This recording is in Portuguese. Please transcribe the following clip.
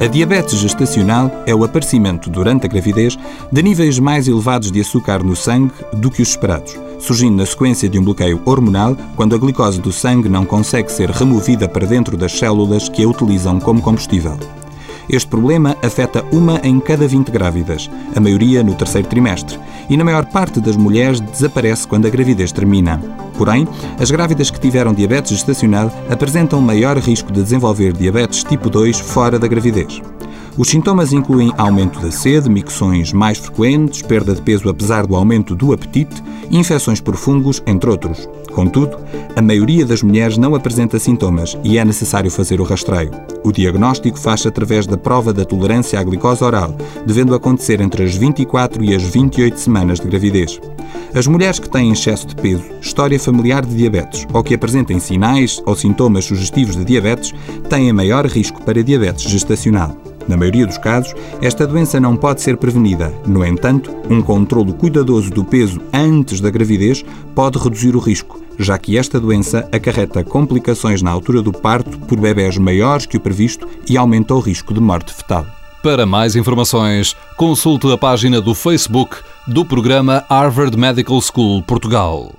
A diabetes gestacional é o aparecimento durante a gravidez de níveis mais elevados de açúcar no sangue do que os esperados, surgindo na sequência de um bloqueio hormonal quando a glicose do sangue não consegue ser removida para dentro das células que a utilizam como combustível. Este problema afeta uma em cada 20 grávidas, a maioria no terceiro trimestre, e na maior parte das mulheres desaparece quando a gravidez termina. Porém, as grávidas que tiveram diabetes gestacional apresentam maior risco de desenvolver diabetes tipo 2 fora da gravidez. Os sintomas incluem aumento da sede, micções mais frequentes, perda de peso apesar do aumento do apetite, infecções por fungos, entre outros. Contudo, a maioria das mulheres não apresenta sintomas e é necessário fazer o rastreio. O diagnóstico faz-se através da prova da tolerância à glicose oral, devendo acontecer entre as 24 e as 28 semanas de gravidez. As mulheres que têm excesso de peso, história familiar de diabetes ou que apresentem sinais ou sintomas sugestivos de diabetes têm maior risco para diabetes gestacional. Na maioria dos casos, esta doença não pode ser prevenida. No entanto, um controlo cuidadoso do peso antes da gravidez pode reduzir o risco, já que esta doença acarreta complicações na altura do parto por bebés maiores que o previsto e aumenta o risco de morte fetal. Para mais informações, consulte a página do Facebook do programa Harvard Medical School Portugal.